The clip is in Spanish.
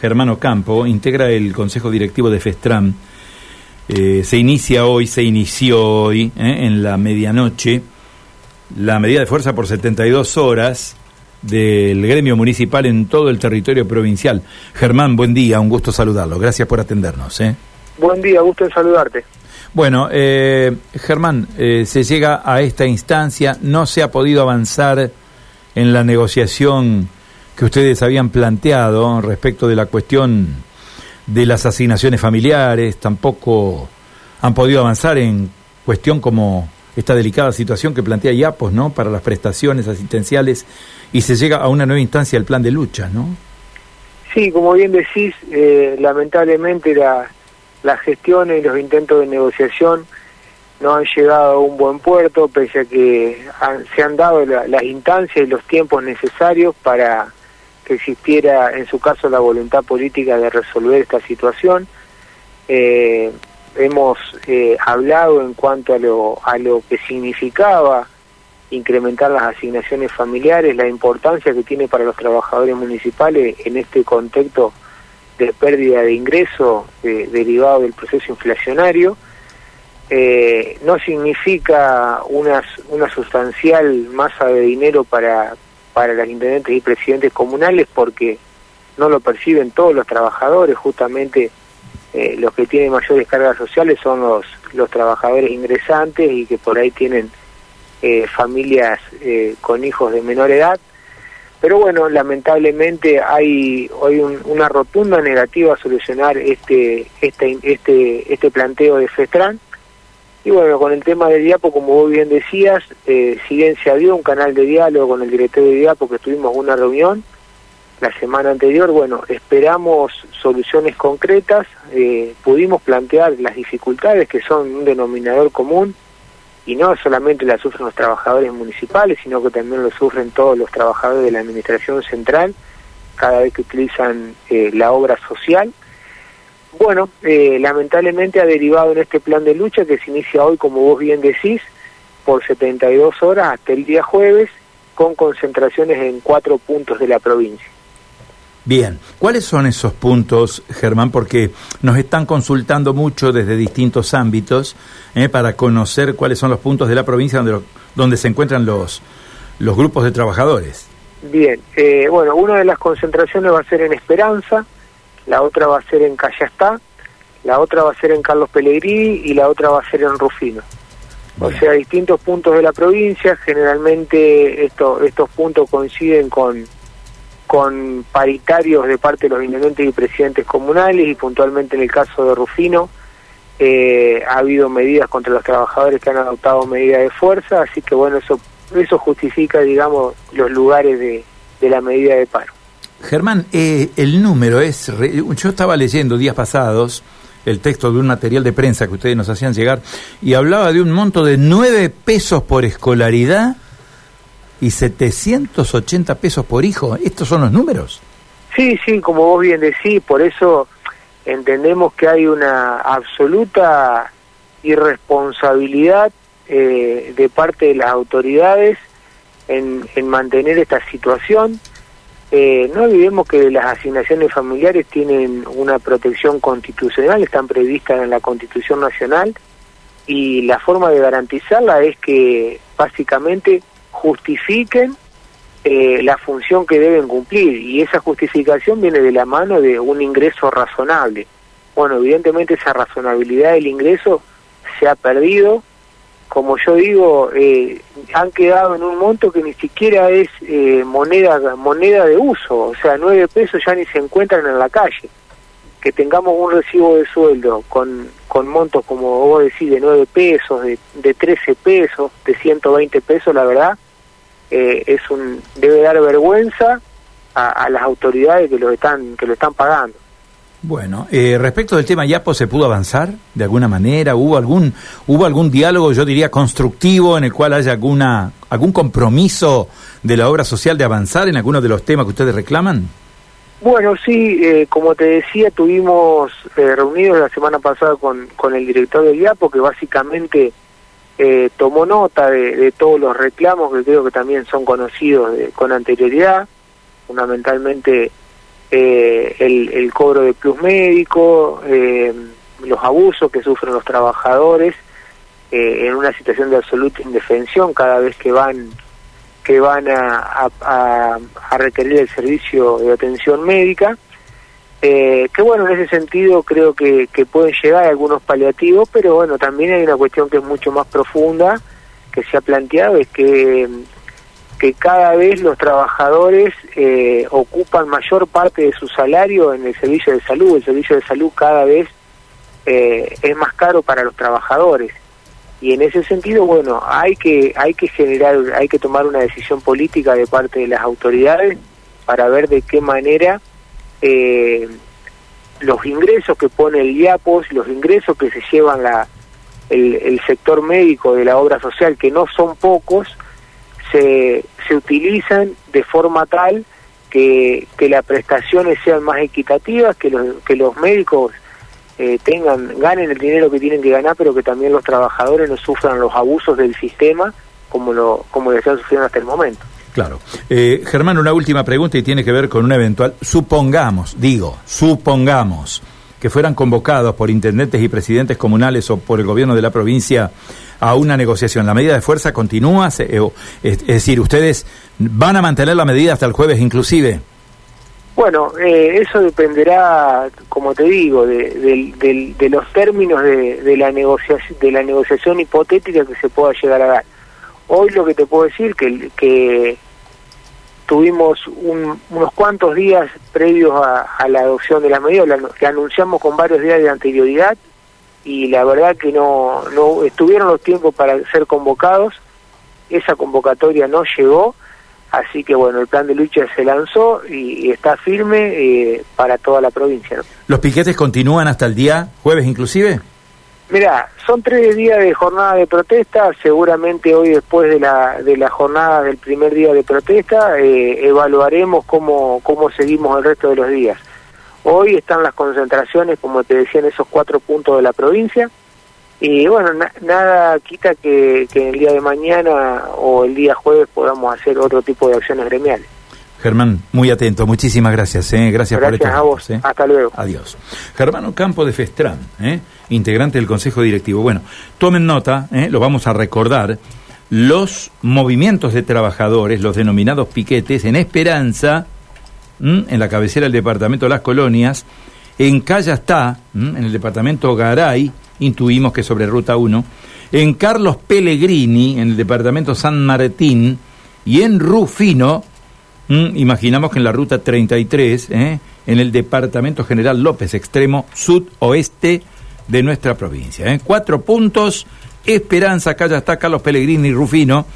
Germano Campo, integra el Consejo Directivo de FESTRAM. Eh, se inicia hoy, se inició hoy, eh, en la medianoche, la medida de fuerza por 72 horas del gremio municipal en todo el territorio provincial. Germán, buen día, un gusto saludarlo. Gracias por atendernos. ¿eh? Buen día, gusto en saludarte. Bueno, eh, Germán, eh, se llega a esta instancia, no se ha podido avanzar en la negociación que ustedes habían planteado respecto de la cuestión de las asignaciones familiares, tampoco han podido avanzar en cuestión como esta delicada situación que plantea IAPOS, ¿no? Para las prestaciones asistenciales y se llega a una nueva instancia del plan de lucha, ¿no? Sí, como bien decís, eh, lamentablemente la, las gestiones y los intentos de negociación no han llegado a un buen puerto, pese a que se han dado las instancias y los tiempos necesarios para existiera, en su caso, la voluntad política de resolver esta situación. Eh, hemos eh, hablado en cuanto a lo, a lo que significaba incrementar las asignaciones familiares, la importancia que tiene para los trabajadores municipales en este contexto de pérdida de ingreso eh, derivado del proceso inflacionario. Eh, no significa una, una sustancial masa de dinero para, para los intendentes y presidentes comunales porque no lo perciben todos los trabajadores, justamente eh, los que tienen mayores cargas sociales son los, los trabajadores ingresantes y que por ahí tienen eh, familias eh, con hijos de menor edad. Pero bueno, lamentablemente hay hoy una rotunda negativa a solucionar este, este, este, este planteo de FESTRAN. Y bueno, con el tema del DIAPO, como vos bien decías, eh, si bien se abrió un canal de diálogo con el director de DIAPO, que tuvimos una reunión la semana anterior, bueno, esperamos soluciones concretas, eh, pudimos plantear las dificultades que son un denominador común, y no solamente la sufren los trabajadores municipales, sino que también lo sufren todos los trabajadores de la administración central cada vez que utilizan eh, la obra social. Bueno, eh, lamentablemente ha derivado en este plan de lucha que se inicia hoy, como vos bien decís, por 72 horas hasta el día jueves, con concentraciones en cuatro puntos de la provincia. Bien, ¿cuáles son esos puntos, Germán? Porque nos están consultando mucho desde distintos ámbitos eh, para conocer cuáles son los puntos de la provincia donde, donde se encuentran los, los grupos de trabajadores. Bien, eh, bueno, una de las concentraciones va a ser en Esperanza, la otra va a ser en Callastá, la otra va a ser en Carlos Pellegrini y la otra va a ser en Rufino. O sea, distintos puntos de la provincia, generalmente esto, estos puntos coinciden con con paritarios de parte de los intendentes y presidentes comunales y puntualmente en el caso de Rufino eh, ha habido medidas contra los trabajadores que han adoptado medidas de fuerza, así que bueno, eso, eso justifica, digamos, los lugares de, la medida de paro. Germán, eh, el número es, yo estaba leyendo días pasados el texto de un material de prensa que ustedes nos hacían llegar y hablaba de un monto de nueve pesos por escolaridad y 780 pesos por hijo. ¿Estos son los números? Sí, sí, como vos bien decís, por eso entendemos que hay una absoluta irresponsabilidad eh, de parte de las autoridades en, en mantener esta situación. Eh, no olvidemos que las asignaciones familiares tienen una protección constitucional, están previstas en la Constitución Nacional y la forma de garantizarla es que básicamente justifiquen eh, la función que deben cumplir y esa justificación viene de la mano de un ingreso razonable. Bueno, evidentemente esa razonabilidad del ingreso se ha perdido. Como yo digo, eh, han quedado en un monto que ni siquiera es eh, moneda moneda de uso, o sea, nueve pesos ya ni se encuentran en la calle. Que tengamos un recibo de sueldo con, con montos, como vos decís, de nueve pesos, de, de 13 pesos, de 120 pesos, la verdad, eh, es un debe dar vergüenza a, las autoridades que lo están que lo están pagando. Bueno, eh, respecto del tema Yapo, ¿se pudo avanzar de alguna manera? ¿Hubo algún hubo algún diálogo, yo diría, constructivo en el cual haya alguna algún compromiso de la obra social de avanzar en algunos de los temas que ustedes reclaman? Bueno, sí, eh, como te decía, tuvimos reunidos la semana pasada con, con el director del Yapo, que básicamente eh, tomó nota de, todos los reclamos que creo que también son conocidos con anterioridad, fundamentalmente eh, el, cobro de plus médico, eh, los abusos que sufren los trabajadores eh, en una situación de absoluta indefensión cada vez que van que van a, a, requerir el servicio de atención médica. que bueno, en ese sentido creo que, que pueden llegar algunos paliativos, pero bueno, también hay una cuestión que es mucho más profunda que se ha planteado, es que que cada vez los trabajadores eh, ocupan mayor parte de su salario en el servicio de salud. El servicio de salud cada vez eh, es más caro para los trabajadores. Y en ese sentido, bueno, hay que hay que generar, hay que tomar una decisión política de parte de las autoridades para ver de qué manera eh, los ingresos que pone el IAPOS, los ingresos que se llevan la, el, el sector médico de la obra social, que no son pocos, se, se utilizan de forma tal que, que las prestaciones sean más equitativas, que los, que los médicos eh, tengan ganen el dinero que tienen que ganar, pero que también los trabajadores no sufran los abusos del sistema como lo como están sufriendo hasta el momento. Claro. Eh, Germán, una última pregunta y tiene que ver con una eventual, supongamos, digo, supongamos que fueran convocados por intendentes y presidentes comunales o por el gobierno de la provincia a una negociación. ¿La medida de fuerza continúa? Es decir, ¿ustedes van a mantener la medida hasta el jueves inclusive? Bueno, eh, eso dependerá, como te digo, de, de, los términos de, la negociación, de la negociación hipotética que se pueda llegar a dar. Hoy lo que te puedo decir que que tuvimos unos cuantos días previos a, la adopción de la medida, que anunciamos con varios días de anterioridad y la verdad que no, no estuvieron los tiempos para ser convocados, esa convocatoria no llegó, así que bueno, el plan de lucha se lanzó y, está firme eh, para toda la provincia. ¿Los piquetes continúan hasta el día jueves inclusive? Mira, son tres días de jornada de protesta, seguramente hoy después de la, de la jornada del primer día de protesta eh, evaluaremos cómo, cómo seguimos el resto de los días. Hoy están las concentraciones, como te decía, en esos cuatro puntos de la provincia. Y bueno, nada quita que, el día de mañana o el día jueves podamos hacer otro tipo de acciones gremiales. Germán, muy atento, muchísimas gracias. ¿eh? Gracias, por a vos. ¿eh? Hasta luego. Adiós. Germán Campo de Festran, ¿eh? integrante del Consejo Directivo. Bueno, tomen nota, ¿eh? lo vamos a recordar, los movimientos de trabajadores, los denominados piquetes, en esperanza en la cabecera del departamento de las colonias, en Callastá, en el departamento Garay, intuimos que sobre Ruta 1, en Carlos Pellegrini, en el departamento San Martín, y en Rufino, imaginamos que en la Ruta 33, ¿eh? en el departamento general López, extremo sudoeste de nuestra provincia. ¿eh? Cuatro puntos, Esperanza, Callastá, Carlos Pellegrini, Rufino,